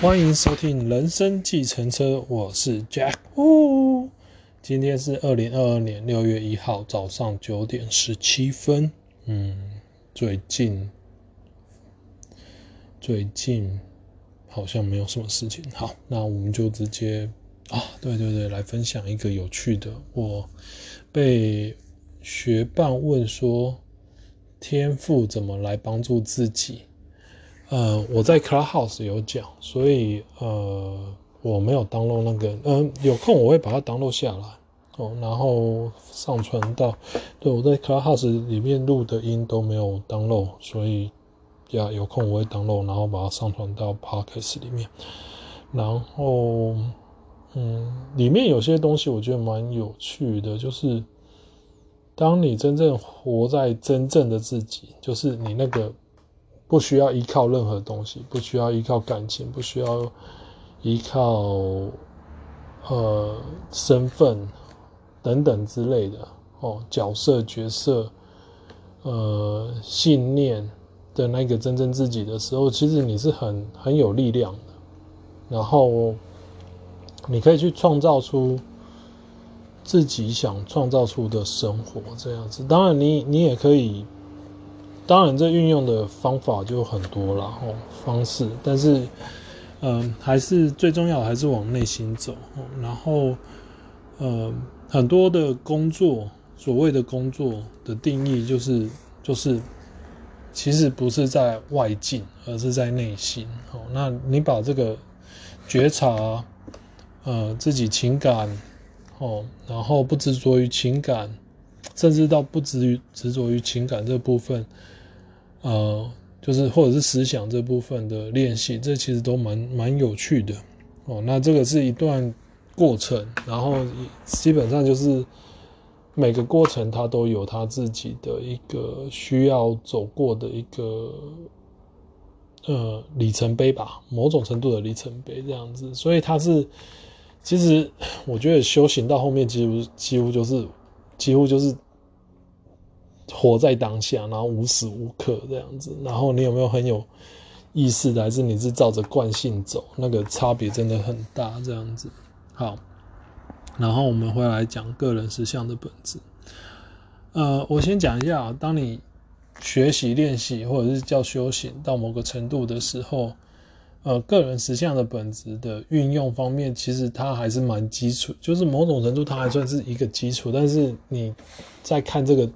欢迎收听《人生计程车》，我是 Jack。呜，今天是二零二二年六月一号早上九点十七分。嗯，最近最近好像没有什么事情。好，那我们就直接啊，对对对，来分享一个有趣的。我被学伴问说，天赋怎么来帮助自己？呃，我在 Clubhouse 有讲，所以呃，我没有 download 那个，嗯、有空我会把它 download 下来哦，然后上传到，对，我在 Clubhouse 里面录的音都没有 download，所以呀，有空我会 download，然后把它上传到 Podcast 里面，然后嗯，里面有些东西我觉得蛮有趣的，就是当你真正活在真正的自己，就是你那个。不需要依靠任何东西，不需要依靠感情，不需要依靠呃身份等等之类的哦，角色、角色、呃信念的那个真正自己的时候，其实你是很很有力量的。然后你可以去创造出自己想创造出的生活，这样子。当然你，你也可以。当然，这运用的方法就很多了哦，方式，但是，嗯，还是最重要的还是往内心走。然后，呃，很多的工作，所谓的工作的定义就是，就是，其实不是在外境，而是在内心。哦，那你把这个觉察，呃，自己情感，哦，然后不执着于情感，甚至到不执于执着于情感这部分。呃，就是或者是思想这部分的练习，这其实都蛮蛮有趣的哦。那这个是一段过程，然后基本上就是每个过程它都有它自己的一个需要走过的一个呃里程碑吧，某种程度的里程碑这样子。所以它是，其实我觉得修行到后面几乎几乎就是几乎就是。活在当下，然后无时无刻这样子，然后你有没有很有意识的，还是你是照着惯性走？那个差别真的很大，这样子。好，然后我们会来讲个人实相的本质。呃，我先讲一下，当你学习练习或者是叫修行到某个程度的时候，呃，个人实相的本质的运用方面，其实它还是蛮基础，就是某种程度它还算是一个基础，但是你在看这个。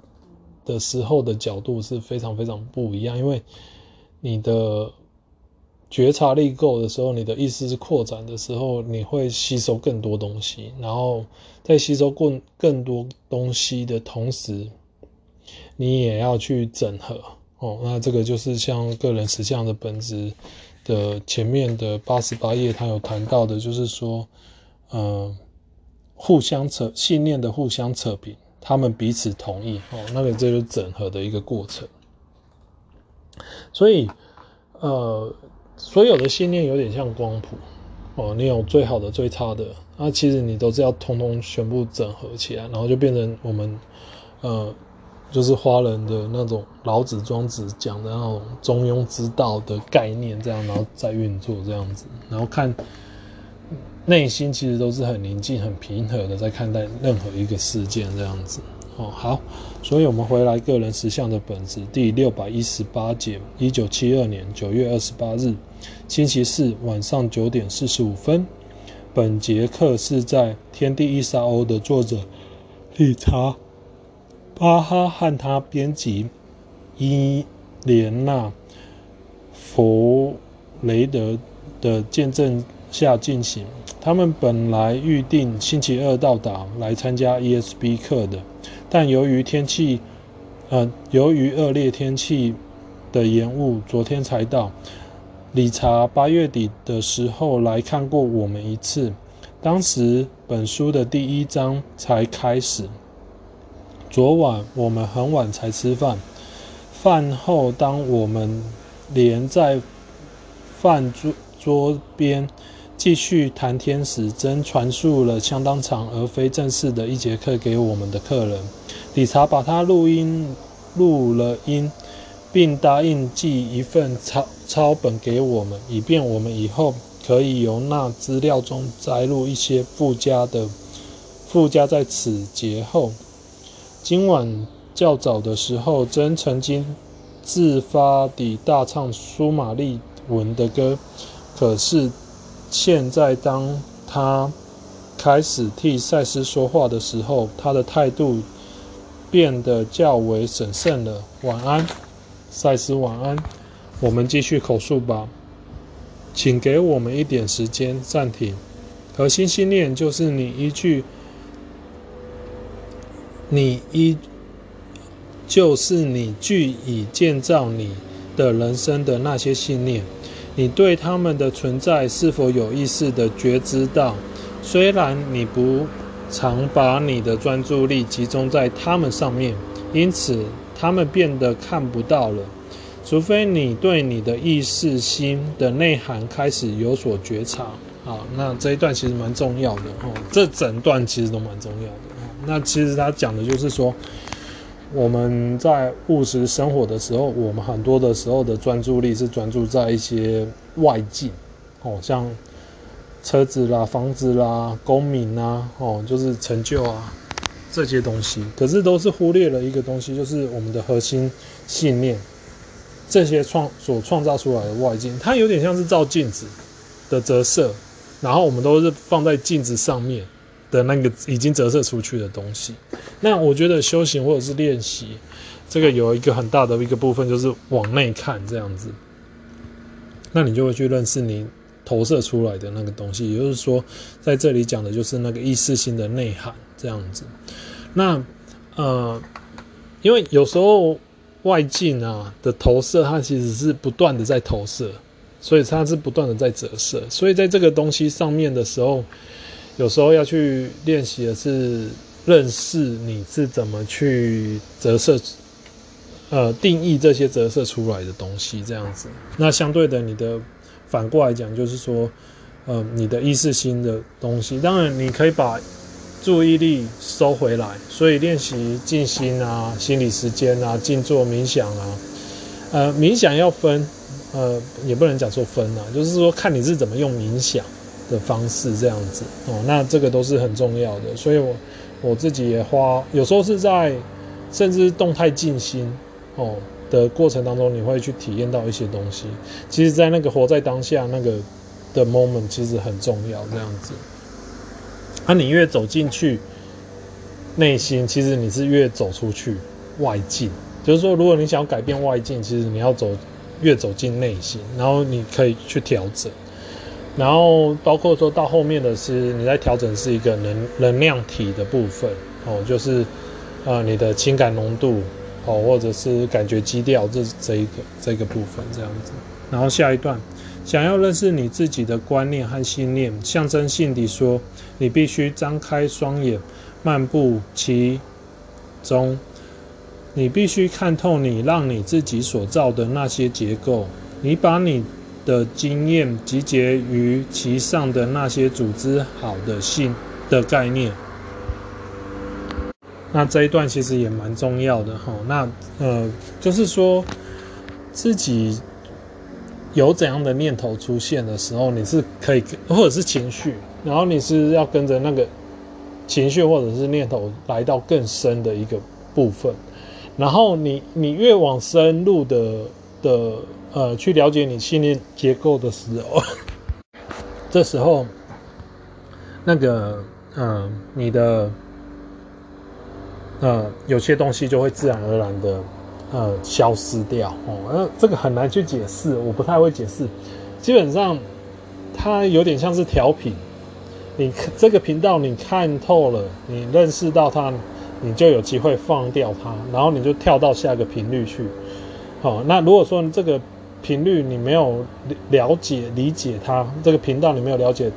的时候的角度是非常非常不一样，因为你的觉察力够的时候，你的意识是扩展的时候，你会吸收更多东西，然后在吸收更更多东西的同时，你也要去整合哦。那这个就是像个人实相的本质的前面的八十八页，他有谈到的，就是说，呃，互相扯信念的互相扯平。他们彼此同意哦，那个这就是整合的一个过程。所以，呃，所有的信念有点像光谱哦，你有最好的、最差的，那其实你都是要通通全部整合起来，然后就变成我们呃，就是华人的那种老子、庄子讲的那种中庸之道的概念，这样然后再运作这样子，然后看。内心其实都是很宁静、很平和的，在看待任何一个事件这样子。哦，好，所以我们回来个人实相的本质第六百一十八节，一九七二年九月二十八日，星期四晚上九点四十五分。本节课是在《天地一沙鸥》的作者理查巴哈和他编辑伊莲娜弗雷德的见证下进行。他们本来预定星期二到达来参加 ESB 课的，但由于天气，呃，由于恶劣天气的延误，昨天才到。理查八月底的时候来看过我们一次，当时本书的第一章才开始。昨晚我们很晚才吃饭，饭后当我们连在饭桌桌边。继续谈天时，真传述了相当长而非正式的一节课给我们的客人。理查把他录音录了音，并答应寄一份抄抄本给我们，以便我们以后可以由那资料中摘录一些附加的，附加在此节后。今晚较早的时候，真曾经自发地大唱苏玛丽文的歌，可是现在当他开始替赛斯说话的时候，他的态度变得较为审慎了。晚安，赛斯，晚安。我们继续口述吧。请给我们一点时间暂停。核心信念就是你依据，你依，就是你据以建造你的人生的那些信念。你对他们的存在是否有意识的觉知到？虽然你不常把你的专注力集中在他们上面，因此他们变得看不到了。除非你对你的意识心的内涵开始有所觉察，好，那这一段其实蛮重要的哦。这整段其实都蛮重要的。那其实他讲的就是说，我们在务实生活的时候，我们很多的时候的专注力是专注在一些外境，哦，像车子啦、房子啦、功名啊，哦，就是成就啊这些东西，可是都是忽略了一个东西，就是我们的核心信念。这些创所创造出来的外境，它有点像是照镜子的折射，然后我们都是放在镜子上面的那个已经折射出去的东西。那我觉得修行或者是练习，这个有一个很大的一个部分就是往内看这样子，那你就会去认识你投射出来的那个东西。也就是说，在这里讲的就是那个意识心的内涵这样子。那呃，因为有时候。外境啊的投射，它其实是不断的在投射，所以它是不断的在折射。所以在这个东西上面的时候，有时候要去练习的是认识你是怎么去折射，呃，定义这些折射出来的东西这样子。那相对的，你的反过来讲，就是说，呃，你的意识心的东西，当然你可以把。注意力收回来，所以练习静心啊、心理时间啊、静坐冥想啊，呃，冥想要分，呃，也不能讲说分啊，就是说看你是怎么用冥想的方式这样子哦，那这个都是很重要的。所以我我自己也花，有时候是在甚至动态静心哦的过程当中，你会去体验到一些东西。其实，在那个活在当下那个的 moment，其实很重要，这样子。那、你越走进去内心，其实你是越走出去外境。就是说，如果你想要改变外境，其实你要走越走进内心，然后你可以去调整。然后包括说到后面的是你在调整是一个能能量体的部分哦，就是呃你的情感浓度哦，或者是感觉基调这这一个这个部分这样子。然后下一段。想要认识你自己的观念和信念，象征性地说，你必须张开双眼，漫步其中。你必须看透你让你自己所造的那些结构。你把你的经验集结于其上的那些组织好的性的概念。那这一段其实也蛮重要的哈。那呃，就是说自己。有怎样的念头出现的时候，你是可以，或者是情绪，然后你是要跟着那个情绪或者是念头来到更深的一个部分，然后你你越往深入的的呃去了解你信念结构的时候，这时候那个嗯、呃、你的呃有些东西就会自然而然的。呃，消失掉哦，那这个很难去解释，我不太会解释。基本上，它有点像是调频。你这个频道你看透了，你认识到它，你就有机会放掉它，然后你就跳到下一个频率去。好，那如果说这个频率你没有了解、理解它，这个频道你没有了解。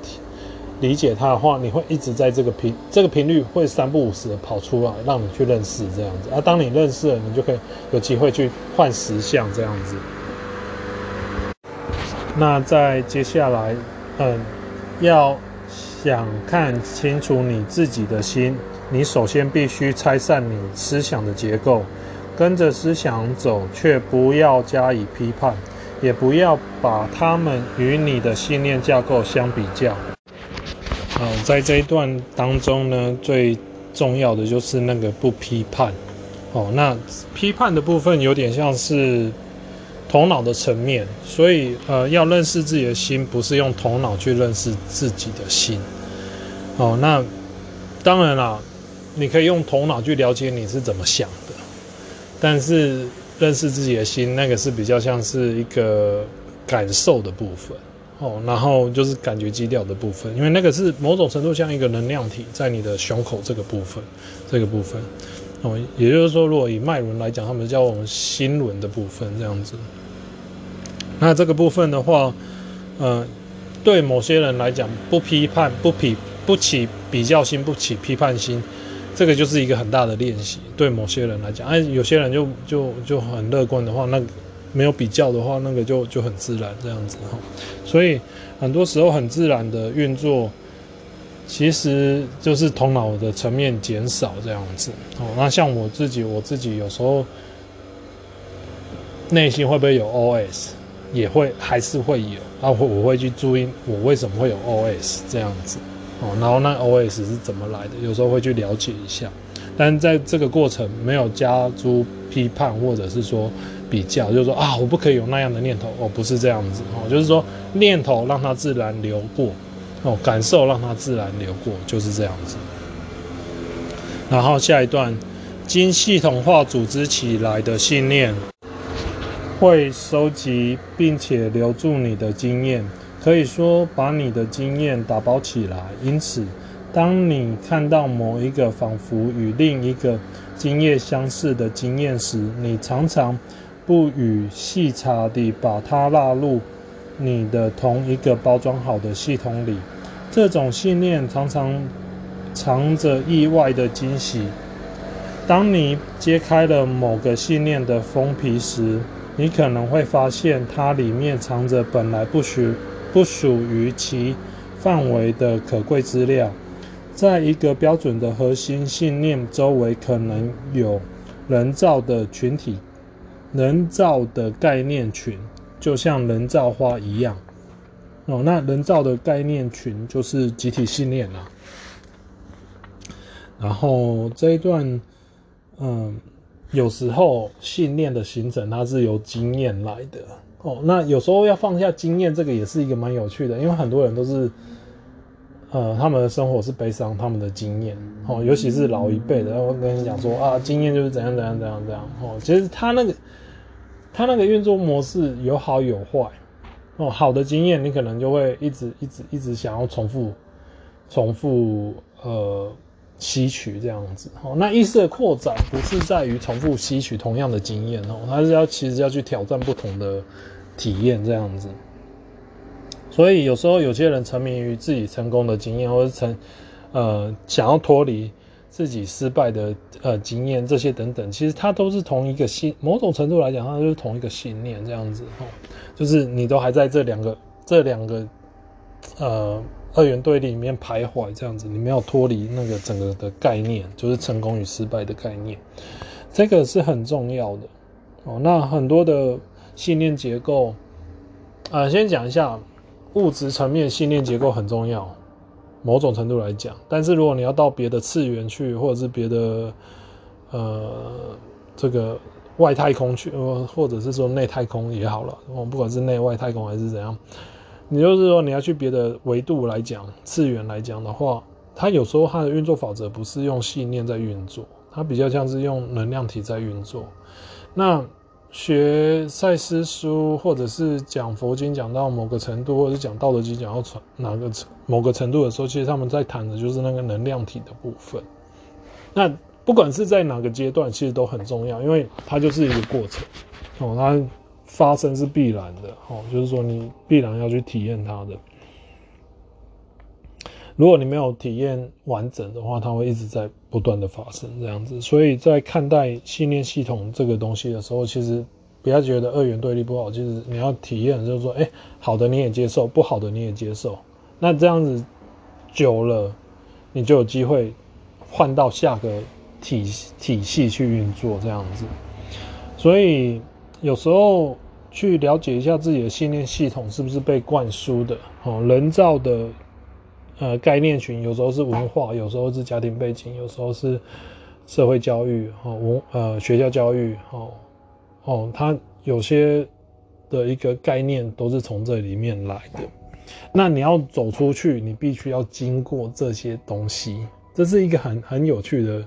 理解它的话，你会一直在这个频这个频率会三不五时的跑出来，让你去认识这样子。而、啊、当你认识了，你就可以有机会去换实相这样子。那在接下来，嗯，要想看清楚你自己的心，你首先必须拆散你思想的结构，跟着思想走，却不要加以批判。也不要把他们与你的信念架构相比较。好，在这一段当中呢，最重要的就是那个不批判。哦，那批判的部分有点像是头脑的层面，所以呃，要认识自己的心，不是用头脑去认识自己的心。哦，那当然啦，你可以用头脑去了解你是怎么想的，但是认识自己的心，那个是比较像是一个感受的部分。哦，然后就是感觉基调的部分，因为那个是某种程度像一个能量体在你的胸口这个部分，这个部分。哦，也就是说，如果以脉轮来讲，他们叫我们心轮的部分这样子。那这个部分的话，呃，对某些人来讲，不批判、不批、不起比较心、不起批判心，这个就是一个很大的练习。对某些人来讲，哎，有些人就就就很乐观的话，那没有比较的话，那个就就很自然这样子哈。所以很多时候很自然的运作。其实就是头脑的层面减少这样子哦。那像我自己，我自己有时候内心会不会有 OS，也会还是会有啊。我我会去注意我为什么会有 OS 这样子哦。然后那 OS 是怎么来的？有时候会去了解一下。但在这个过程没有加诸批判或者是说比较，就是说啊，我不可以有那样的念头哦，不是这样子哦。就是说念头让它自然流过。哦，感受让它自然流过，就是这样子。然后下一段，经系统化组织起来的信念，会收集并且留住你的经验，可以说把你的经验打包起来。因此，当你看到某一个仿佛与另一个经验相似的经验时，你常常不予细查地把它纳入。你的同一个包装好的系统里，这种信念常常藏着意外的惊喜。当你揭开了某个信念的封皮时，你可能会发现它里面藏着本来不需不属于其范围的可贵资料。在一个标准的核心信念周围，可能有人造的群体、人造的概念群。就像人造花一样，哦，那人造的概念群就是集体信念啦。然后这一段，嗯，有时候信念的形成它是由经验来的哦。那有时候要放下经验，这个也是一个蛮有趣的，因为很多人都是，呃，他们的生活是悲伤他们的经验哦，尤其是老一辈的，然后跟你讲说啊，经验就是怎样怎样怎样怎样哦，其实他那个。他那个运作模式有好有坏，哦，好的经验你可能就会一直一直一直想要重复，重复呃吸取这样子，哦，那意识的扩展不是在于重复吸取同样的经验哦，它是要其实要去挑战不同的体验这样子，所以有时候有些人沉迷于自己成功的经验，或者成呃想要脱离。自己失败的呃经验这些等等，其实它都是同一个信，某种程度来讲，它就是同一个信念这样子哈，就是你都还在这两个这两个呃二元对立里面徘徊这样子，你没有脱离那个整个的概念，就是成功与失败的概念，这个是很重要的哦。那很多的信念结构，啊、呃，先讲一下物质层面信念结构很重要。某种程度来讲，但是如果你要到别的次元去，或者是别的呃这个外太空去，或者是说内太空也好了，我不管是内外太空还是怎样，你就是说你要去别的维度来讲，次元来讲的话，它有时候它的运作法则不是用信念在运作，它比较像是用能量体在运作。那学赛斯书，或者是讲佛经讲到某个程度，或者是讲道德经讲到哪个某个程度的时候，其实他们在谈的就是那个能量体的部分。那不管是在哪个阶段，其实都很重要，因为它就是一个过程哦，它发生是必然的哦，就是说你必然要去体验它的。如果你没有体验完整的话，它会一直在不断的发生这样子。所以在看待信念系统这个东西的时候，其实不要觉得二元对立不好，其实你要体验，就是说，哎，好的你也接受，不好的你也接受。那这样子久了，你就有机会换到下个体体系去运作这样子。所以有时候去了解一下自己的信念系统是不是被灌输的哦，人造的呃概念群，有时候是文化，有时候是家庭背景，有时候是社会教育哦，文呃学校教育哦哦，它有些的一个概念都是从这里面来的。那你要走出去，你必须要经过这些东西，这是一个很很有趣的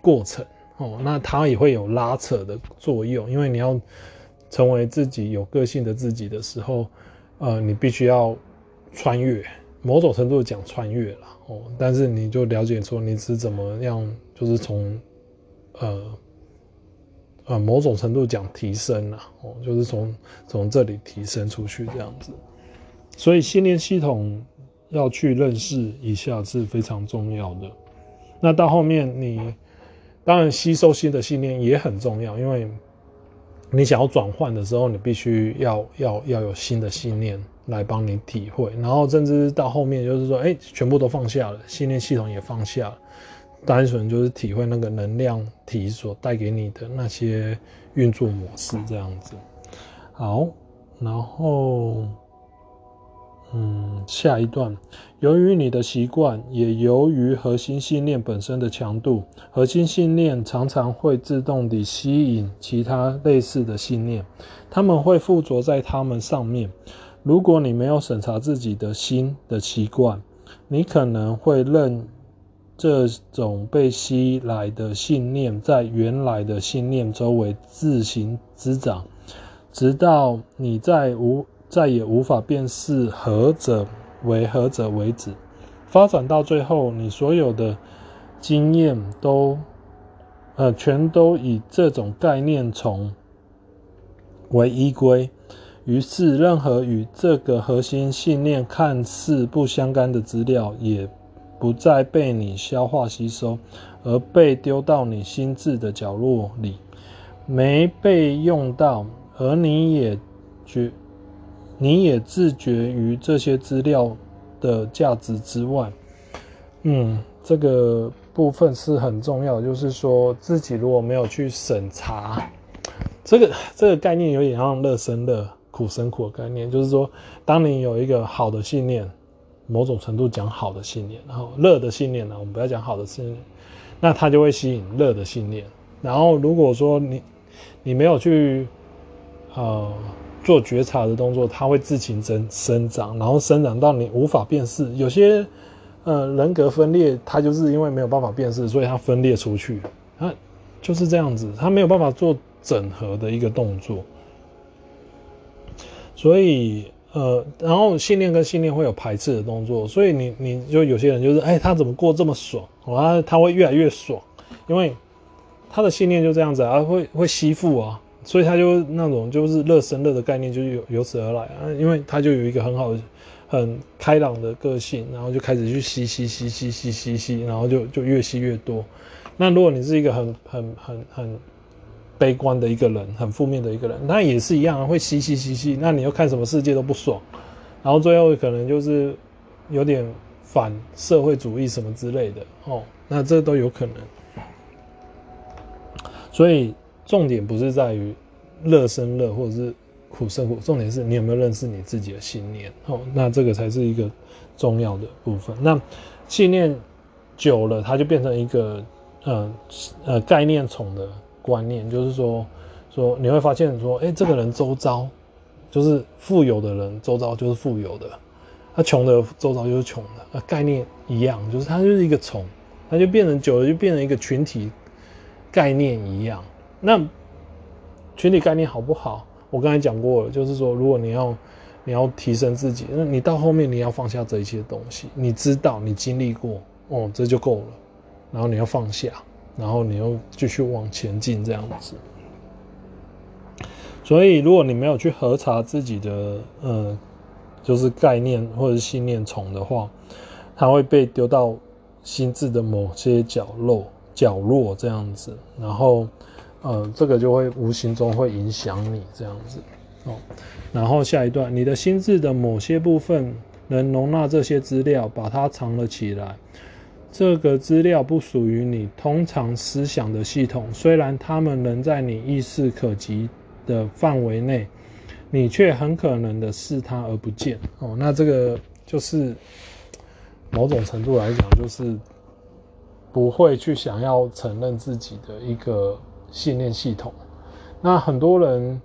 过程哦。那它也会有拉扯的作用，因为你要成为自己有个性的自己的时候，呃，你必须要穿越，某种程度讲穿越了哦。但是你就了解说你是怎么样，就是从呃呃某种程度讲提升了哦，就是从从这里提升出去这样子。所以信念系统要去认识一下是非常重要的。那到后面你当然吸收新的信念也很重要，因为你想要转换的时候，你必须要要要有新的信念来帮你体会。然后甚至到后面就是说，哎，全部都放下了，信念系统也放下了，单纯就是体会那个能量体所带给你的那些运作模式这样子。好，然后。嗯，下一段，由于你的习惯，也由于核心信念本身的强度，核心信念常常会自动地吸引其他类似的信念，他们会附着在他们上面。如果你没有审查自己的心的习惯，你可能会认这种被吸来的信念在原来的信念周围自行滋长，直到你在无。再也无法辨识何者为何者为止，发展到最后，你所有的经验都，呃，全都以这种概念虫为依归。于是，任何与这个核心信念看似不相干的资料，也不再被你消化吸收，而被丢到你心智的角落里，没被用到，而你也觉。你也自觉于这些资料的价值之外，嗯，这个部分是很重要。就是说自己如果没有去审查，这个这个概念有点像乐生乐、苦生苦的概念。就是说，当你有一个好的信念，某种程度讲好的信念，然后乐的信念呢，我们不要讲好的信念，那它就会吸引乐的信念。然后如果说你你没有去，呃。做觉察的动作，它会自行生生长，然后生长到你无法辨识。有些呃人格分裂，它就是因为没有办法辨识，所以它分裂出去。它就是这样子，它没有办法做整合的一个动作。所以呃，然后信念跟信念会有排斥的动作，所以你你就有些人就是，哎，他怎么过这么爽？啊，他会越来越爽，因为他的信念就这样子啊，会会吸附啊。所以他就那种就是乐生乐的概念，就由由此而来啊，因为他就有一个很好的、很开朗的个性，然后就开始去吸吸吸吸吸吸吸，然后就就越吸越多。那如果你是一个很很很很悲观的一个人，很负面的一个人，那也是一样会吸吸吸吸。那你要看什么世界都不爽，然后最后可能就是有点反社会主义什么之类的哦，那这都有可能。所以。重点不是在于乐生乐或者是苦生苦，重点是你有没有认识你自己的信念哦，那这个才是一个重要的部分。那信念久了，它就变成一个呃呃概念虫的观念，就是说说你会发现说，哎、这个人周遭就是富有的人周遭就是富有的，他穷的周遭就是穷的，啊，概念一样，就是它就是一个虫，它就变成久了就变成一个群体概念一样。那群体概念好不好？我刚才讲过了，就是说，如果你要你要提升自己，那你到后面你要放下这一些东西，你知道你经历过，哦，这就够了。然后你要放下，然后你又继续往前进，这样子。所以，如果你没有去核查自己的，呃，就是概念或者信念虫的话，它会被丢到心智的某些角落角落这样子，然后。呃，这个就会无形中会影响你这样子哦。然后下一段，你的心智的某些部分能容纳这些资料，把它藏了起来。这个资料不属于你通常思想的系统，虽然它们能在你意识可及的范围内，你却很可能的视它而不见哦。那这个就是某种程度来讲，就是不会去想要承认自己的一个信念系统。那很多人，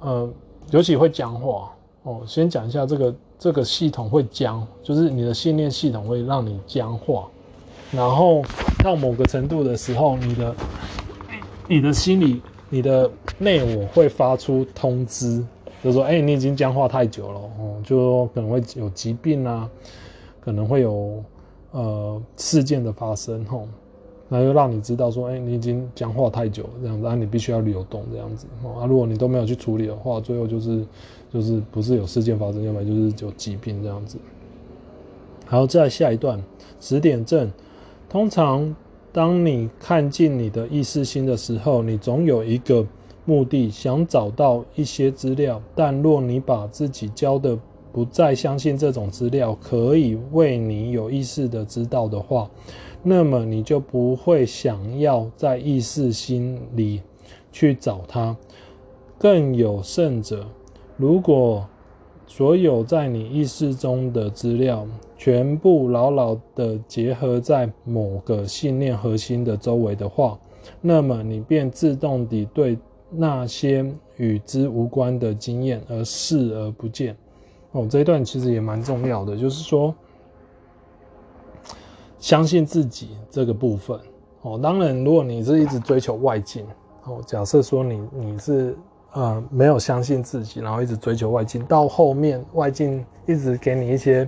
呃，尤其会僵化哦。先讲一下这个这个系统会僵，就是你的信念系统会让你僵化，然后到某个程度的时候，你的你的心理、你的内我会发出通知，就说，哎，你已经僵化太久了哦，就说可能会有疾病啊，可能会有呃事件的发生吼。那就让你知道说，哎、你已经僵化太久了，这样子，啊，你必须要流动这样子，啊，如果你都没有去处理的话，最后就是，就是不是有事件发生，要么就是有疾病这样子。好，再下一段，十点正，通常当你看进你的意识心的时候，你总有一个目的，想找到一些资料，但若你把自己教的不再相信这种资料可以为你有意识的知道的话。那么你就不会想要在意识心里去找它。更有甚者，如果所有在你意识中的资料全部牢牢地结合在某个信念核心的周围的话，那么你便自动地对那些与之无关的经验而视而不见。哦，这一段其实也蛮重要的，就是说。相信自己这个部分哦，当然，如果你是一直追求外境哦，假设说你你是呃没有相信自己，然后一直追求外境，到后面外境一直给你一些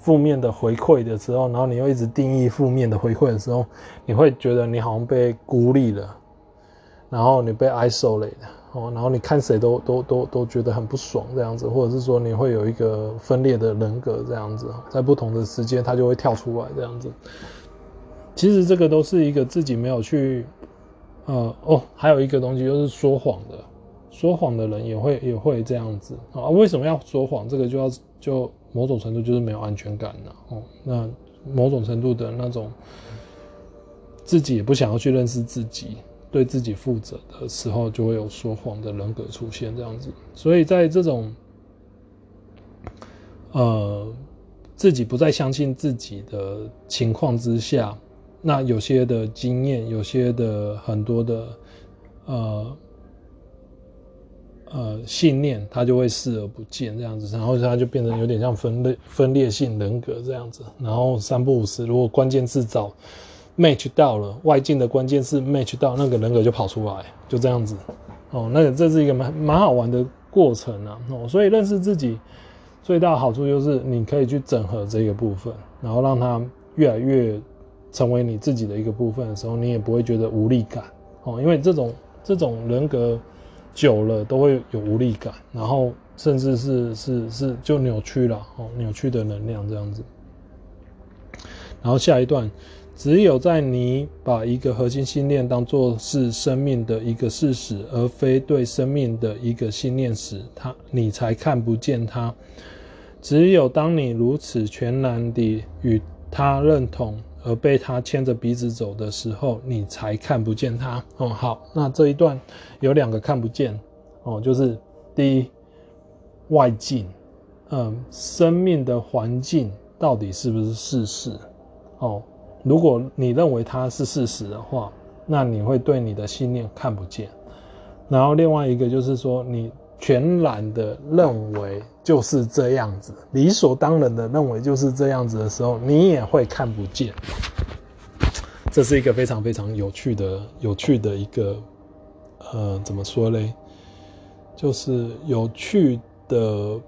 负面的回馈的时候，然后你又一直定义负面的回馈的时候，你会觉得你好像被孤立了，然后你被 isolate 了。哦，然后你看谁都都都都觉得很不爽这样子，或者是说你会有一个分裂的人格这样子，在不同的时间它就会跳出来这样子。其实这个都是一个自己没有去，呃哦，还有一个东西就是说谎的，说谎的人也会也会这样子啊。为什么要说谎？这个就要就某种程度就是没有安全感了哦。那某种程度的那种自己也不想要去认识自己。对自己负责的时候，就会有说谎的人格出现，这样子。所以在这种，呃，自己不再相信自己的情况之下，那有些的经验，有些的很多的，呃，呃，信念，他就会视而不见，这样子。然后他就变成有点像分裂分裂性人格这样子。然后三不五时，如果关键字找。Match 到了外境的关键是 match 到那个人格就跑出来，就这样子哦。那这是一个蛮蛮好玩的过程啊哦。所以认识自己最大的好处就是你可以去整合这个部分，然后让它越来越成为你自己的一个部分的时候，你也不会觉得无力感哦。因为这种这种人格久了都会有无力感，然后甚至是是是就扭曲了哦，扭曲的能量这样子。然后下一段。只有在你把一个核心信念当作是生命的一个事实，而非对生命的一个信念时，它你才看不见它。只有当你如此全然地与它认同，而被它牵着鼻子走的时候，你才看不见它。哦，好，那这一段有两个看不见哦，就是第一，外境，嗯，生命的环境到底是不是事实？哦。如果你认为它是事实的话，那你会对你的信念看不见。然后另外一个就是说，你全然的认为就是这样子，理所当然的认为就是这样子的时候，你也会看不见。这是一个非常非常有趣的、有趣的一个，呃，怎么说嘞？就是有趣的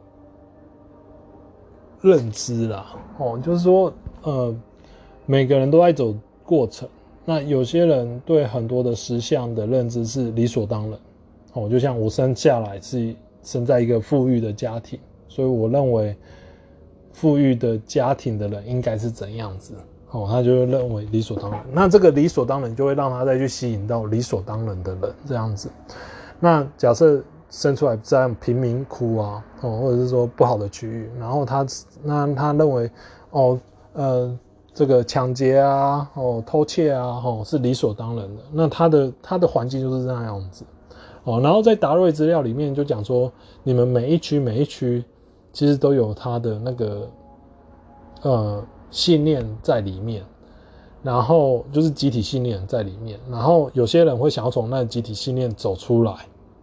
认知啦。哦，就是说，呃。每个人都在走过程，那有些人对很多的实相的认知是理所当然，哦，就像我生下来是生在一个富裕的家庭，所以我认为富裕的家庭的人应该是怎样子，哦，他就会认为理所当然。那这个理所当然就会让他再去吸引到理所当然的人这样子。那假设生出来在贫民窟啊，哦，或者是说不好的区域，然后他那他认为，哦，呃。这个抢劫啊，哦，偷窃啊，哦，是理所当然的。那他的他的环境就是这样子，哦，然后在达瑞资料里面就讲说，你们每一区每一区其实都有他的那个呃信念在里面，然后就是集体信念在里面，然后有些人会想要从那集体信念走出来，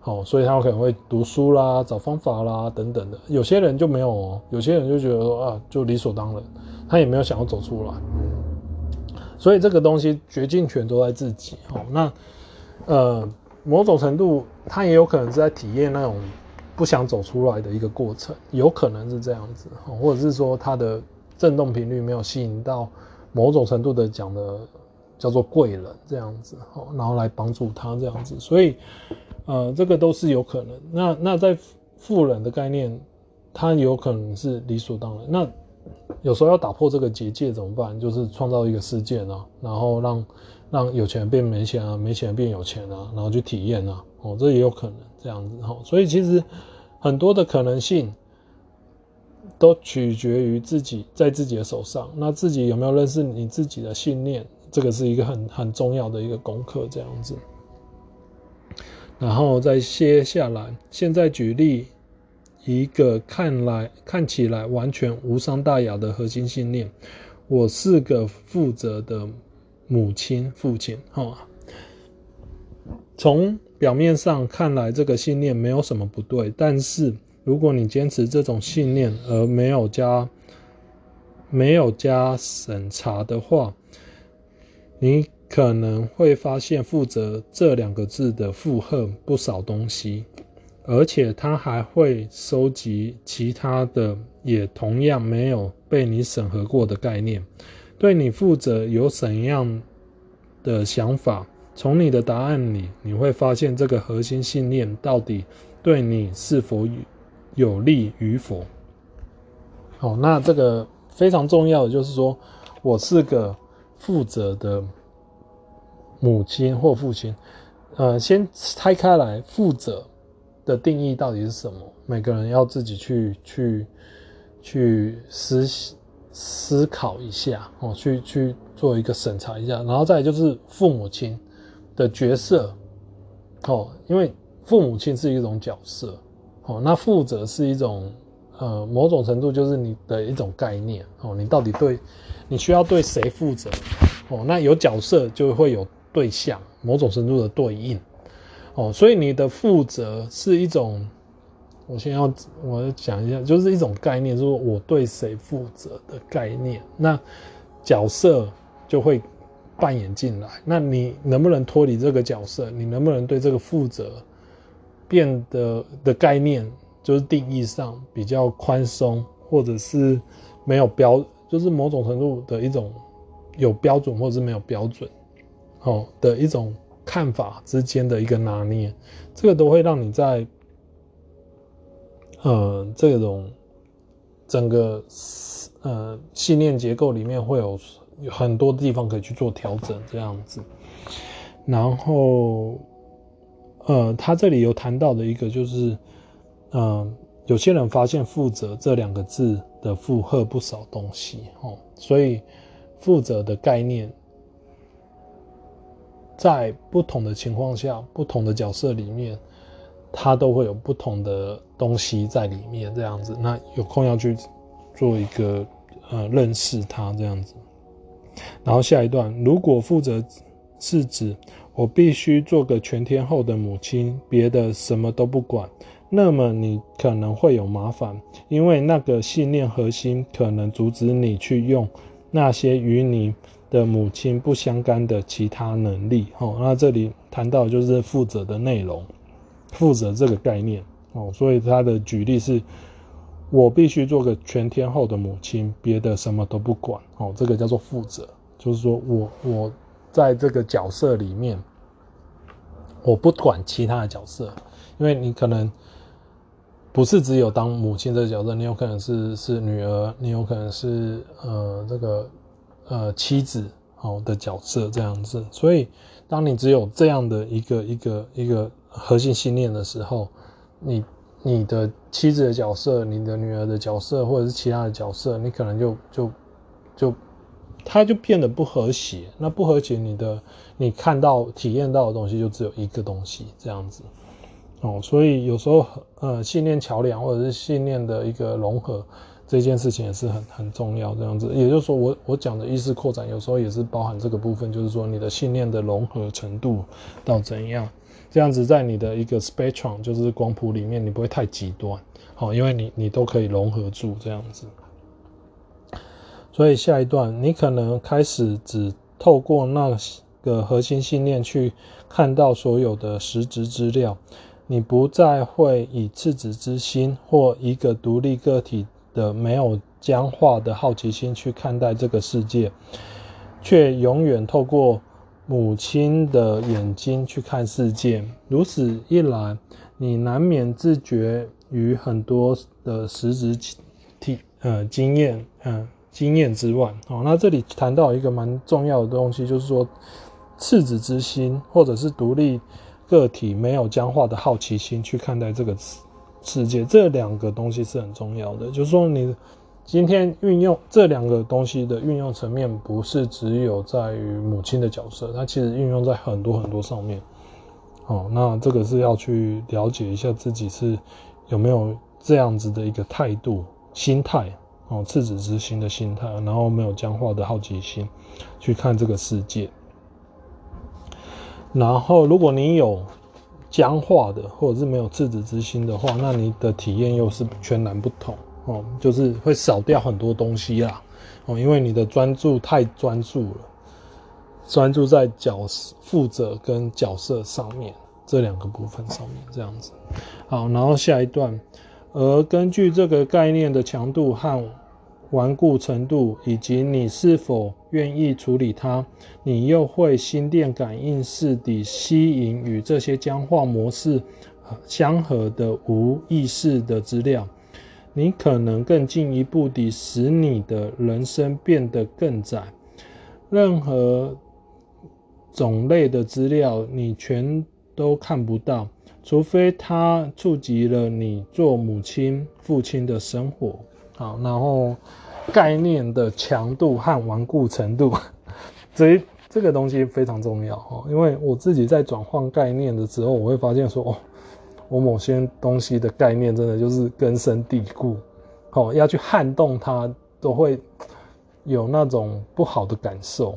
哦，所以他可能会读书啦、找方法啦等等的。有些人就没有，有些人就觉得说啊，就理所当然，他也没有想要走出来。所以这个东西决定权都在自己哦。那呃。某种程度，他也有可能是在体验那种不想走出来的一个过程，有可能是这样子，或者是说他的振动频率没有吸引到某种程度的讲的叫做贵人这样子，然后来帮助他这样子，所以呃，这个都是有可能。那那在富人的概念，他有可能是理所当然。那有时候要打破这个结界怎么办？就是创造一个事件啊，然后让。让有钱变没钱啊，没钱变有钱啊，然后去体验啊，哦，这也有可能这样子哈。所以其实很多的可能性都取决于自己在自己的手上。那自己有没有认识你自己的信念，这个是一个很很重要的一个功课这样子。然后再接下来，现在举例一个看来看起来完全无伤大雅的核心信念：我是个负责的。母亲、父亲，哈，从表面上看来，这个信念没有什么不对。但是，如果你坚持这种信念而没有加没有加审查的话，你可能会发现“负责”这两个字的负荷不少东西，而且它还会收集其他的，也同样没有被你审核过的概念。对你负责有怎样的想法？从你的答案里，你会发现这个核心信念到底对你是否有利与否。好，那这个非常重要的就是说，我是个负责的母亲或父亲。呃，先拆开来，负责的定义到底是什么？每个人要自己去去去思思考一下哦，去去做一个审查一下，然后再就是父母亲的角色哦，因为父母亲是一种角色哦，那负责是一种呃某种程度就是你的一种概念哦，你到底对你需要对谁负责哦？那有角色就会有对象，某种程度的对应哦，所以你的负责是一种。我先要，我讲一下，就是一种概念，就是我对谁负责的概念。那角色就会扮演进来。那你能不能脱离这个角色？你能不能对这个负责变得的概念，就是定义上比较宽松，或者是没有标，就是某种程度的一种有标准，或者是没有标准，哦的一种看法之间的一个拿捏，这个都会让你在。呃，这种整个呃信念结构里面会有很多地方可以去做调整，这样子。然后，呃，他这里有谈到的一个就是，呃，有些人发现“负责”这两个字的负荷不少东西哦，所以负责的概念在不同的情况下、不同的角色里面。它都会有不同的东西在里面，这样子。那有空要去做一个呃认识它这样子。然后下一段，如果负责是指我必须做个全天候的母亲，别的什么都不管，那么你可能会有麻烦，因为那个信念核心可能阻止你去用那些与你的母亲不相干的其他能力。哦，那这里谈到就是负责的内容。负责这个概念哦，所以他的举例是：我必须做个全天候的母亲，别的什么都不管哦。这个叫做负责，就是说我我在这个角色里面，我不管其他的角色，因为你可能不是只有当母亲这个角色，你有可能是是女儿，你有可能是呃这个呃妻子哦的角色这样子。所以当你只有这样的一个一个一个。核心信念的时候，你你的妻子的角色、你的女儿的角色，或者是其他的角色，你可能就就就，它就变得不和谐。那不和谐，你的你看到、体验到的东西就只有一个东西这样子。哦，所以有时候呃，信念桥梁或者是信念的一个融合，这件事情也是很很重要。这样子，也就是说我，我讲的意识扩展，有时候也是包含这个部分，就是说你的信念的融合程度到怎样，这样子在你的一个 spectrum，就是光谱里面，你不会太极端，好，因为你你都可以融合住这样子。所以下一段，你可能开始只透过那个核心信念去看到所有的实质资料。你不再会以赤子之心或一个独立个体的没有僵化的好奇心去看待这个世界，却永远透过母亲的眼睛去看世界。如此一来，你难免自觉于很多的实质体呃经验呃经验之外。好，那这里谈到一个蛮重要的东西，就是说赤子之心或者是独立。个体没有僵化的好奇心去看待这个词世界，这两个东西是很重要的。就是说，你今天运用这两个东西的运用层面，不是只有在于母亲的角色，它其实运用在很多很多上面。哦，那这个是要去了解一下自己是有没有这样子的一个态度、心态哦，赤子之心的心态，然后没有僵化的好奇心去看这个世界。然后，如果你有僵化的，或者是没有赤子之心的话，那你的体验又是全然不同哦，就是会少掉很多东西啦哦，因为你的专注太专注了，专注在角色负责跟角色上面这两个部分上面这样子。好，然后下一段，而根据这个概念的强度和。顽固程度以及你是否愿意处理它，你又会心电感应式地吸引与这些僵化模式相合的无意识的资料。你可能更进一步地使你的人生变得更窄。任何种类的资料你全都看不到，除非它触及了你做母亲、父亲的生活。好，然后概念的强度和顽固程度，这这个东西非常重要哦。因为我自己在转换概念的时候，我会发现说，哦，我某些东西的概念真的就是根深蒂固，哦，要去撼动它，都会有那种不好的感受。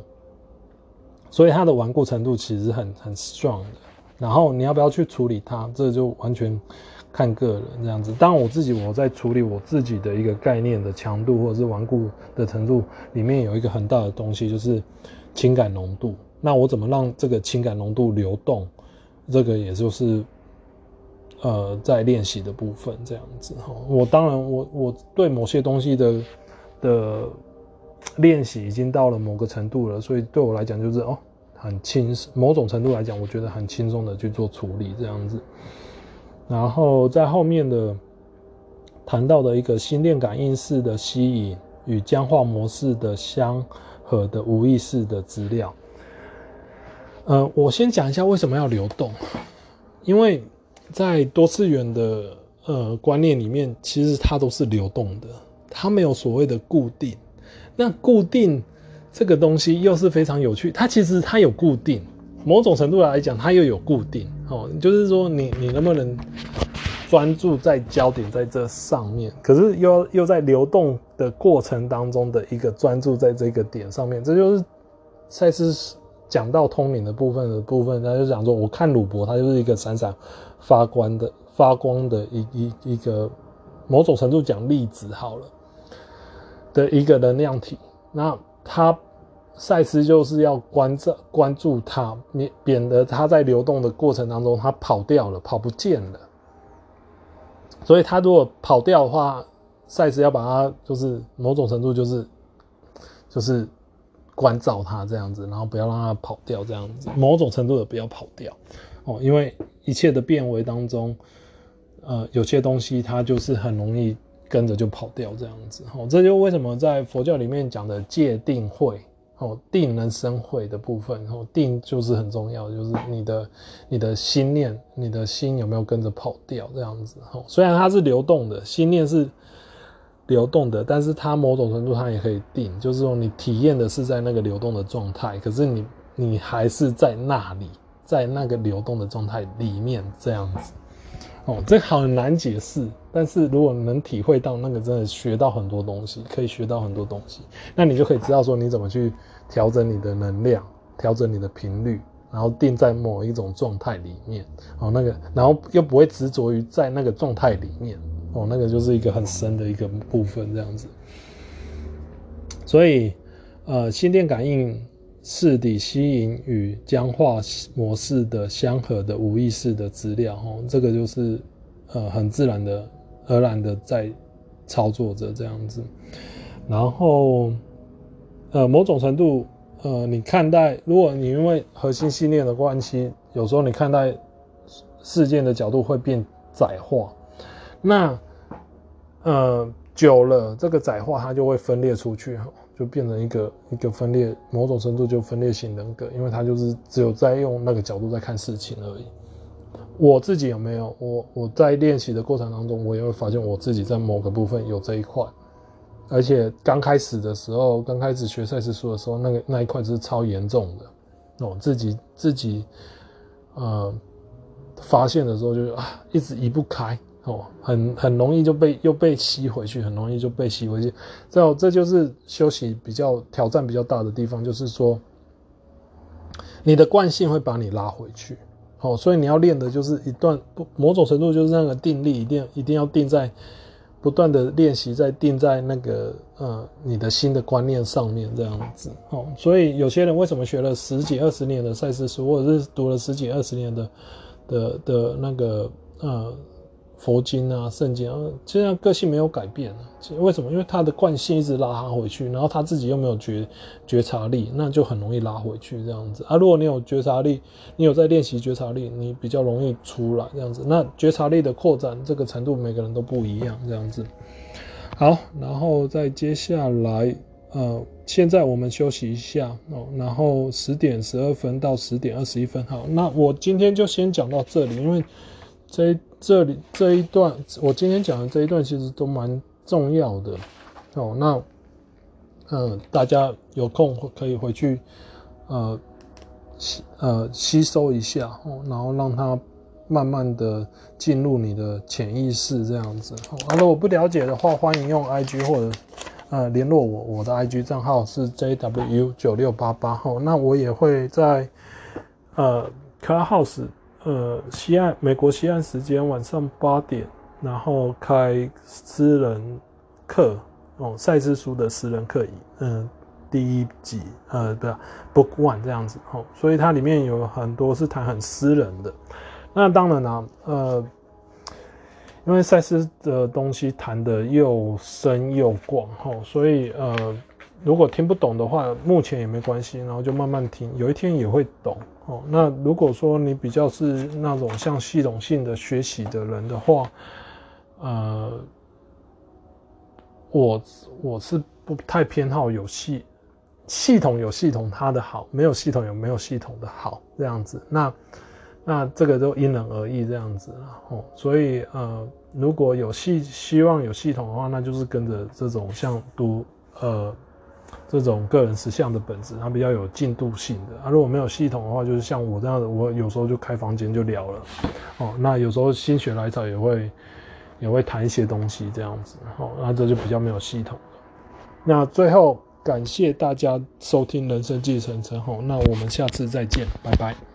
所以它的顽固程度其实很很 strong 的。然后你要不要去处理它，这就完全。看个人这样子，当然我自己我在处理我自己的一个概念的强度或者是顽固的程度，里面有一个很大的东西就是情感浓度。那我怎么让这个情感浓度流动？这个也就是呃在练习的部分这样子。我当然我我对某些东西的的练习已经到了某个程度了，所以对我来讲就是哦很轻，某种程度来讲我觉得很轻松的去做处理这样子。然后在后面的谈到的一个心电感应式的吸引与僵化模式的相合的无意识的资料。呃，我先讲一下为什么要流动，因为在多次元的呃观念里面，其实它都是流动的，它没有所谓的固定。那固定这个东西又是非常有趣，它其实它有固定。某种程度来讲，它又有固定哦，就是说你你能不能专注在焦点在这上面，可是又又在流动的过程当中的一个专注在这个点上面，这就是赛斯讲到通灵的部分的部分，他就讲说，我看鲁伯，他就是一个闪闪发光的发光的一一一个某种程度讲粒子好了的一个能量体，那他。赛斯就是要关注关注它，免免得它在流动的过程当中，它跑掉了，跑不见了。所以它如果跑掉的话，赛斯要把它就是某种程度就是就是关照它这样子，然后不要让它跑掉这样子，某种程度的不要跑掉哦，因为一切的变为当中，呃，有些东西它就是很容易跟着就跑掉这样子。哦，这就为什么在佛教里面讲的戒定慧。哦，定能生慧的部分，然哦，定就是很重要，就是你的你的心念，你的心有没有跟着跑掉这样子。哦，虽然它是流动的，心念是流动的，但是它某种程度它也可以定，就是说你体验的是在那个流动的状态，可是你你还是在那里，在那个流动的状态里面这样子。哦，这很难解释。但是如果能体会到那个，真的学到很多东西，可以学到很多东西，那你就可以知道说你怎么去调整你的能量，调整你的频率，然后定在某一种状态里面。哦，那个，然后又不会执着于在那个状态里面。哦，那个就是一个很深的一个部分，这样子。所以，呃，心电感应。是底吸引与僵化模式的相合的无意识的资料，哦，这个就是呃很自然的、而然的在操作着这样子。然后，呃，某种程度，呃，你看待，如果你因为核心信念的关系，有时候你看待事件的角度会变窄化，那呃久了，这个窄化它就会分裂出去。就变成一个一个分裂，某种程度就分裂型人格，因为他就是只有在用那个角度在看事情而已。我自己有没有？我我在练习的过程当中，我也会发现我自己在某个部分有这一块，而且刚开始的时候，刚开始学赛斯书的时候，那个那一块是超严重的哦，自己自己呃发现的时候就啊，一直移不开。哦，很很容易就被又被吸回去，很容易就被吸回去。这这就是休息比较挑战比较大的地方，就是说你的惯性会把你拉回去。哦，所以你要练的就是一段不某种程度就是那个定力，一定一定要定在不断的练习，在定在那个呃你的新的观念上面这样子。哦，所以有些人为什么学了十几二十年的赛斯书，或者是读了十几二十年的的的那个呃。佛经啊，圣经啊，这样个性没有改变啊。为什么？因为他的惯性一直拉他回去，然后他自己又没有觉觉察力，那就很容易拉回去这样子啊。如果你有觉察力，你有在练习觉察力，你比较容易出来这样子。那觉察力的扩展这个程度，每个人都不一样这样子。好，然后再接下来，呃，现在我们休息一下哦，然后十点十二分到十点二十一分。好，那我今天就先讲到这里，因为这。这里这一段，我今天讲的这一段其实都蛮重要的哦。那，呃，大家有空可以回去，呃，吸呃吸收一下哦，然后让它慢慢的进入你的潜意识这样子。啊，如果不了解的话，欢迎用 IG 或者呃联络我，我的 IG 账号是 JW 九六八八。哦，那我也会在呃 Clubhouse。呃，西岸美国西岸时间晚上八点，然后开私人课哦，赛斯书的私人课，嗯、第一集呃的 Book One 这样子哦，所以它里面有很多是谈很私人的。那当然啦、呃，因为赛斯的东西谈的又深又广哦，所以呃，如果听不懂的话，目前也没关系，然后就慢慢听，有一天也会懂。哦，那如果说你比较是那种像系统性的学习的人的话，呃，我我是不太偏好有系系统有系统它的好，没有系统有没有系统的好这样子。那那这个都因人而异这样子哦。所以呃，如果有系希望有系统的话，那就是跟着这种像读呃。这种个人实相的本质，它比较有进度性的啊。如果没有系统的话，就是像我这样的，我有时候就开房间就聊了，哦，那有时候心血来潮也会也会谈一些东西这样子，哦，那这就比较没有系统。那最后感谢大家收听人生计程车，吼，那我们下次再见，拜拜。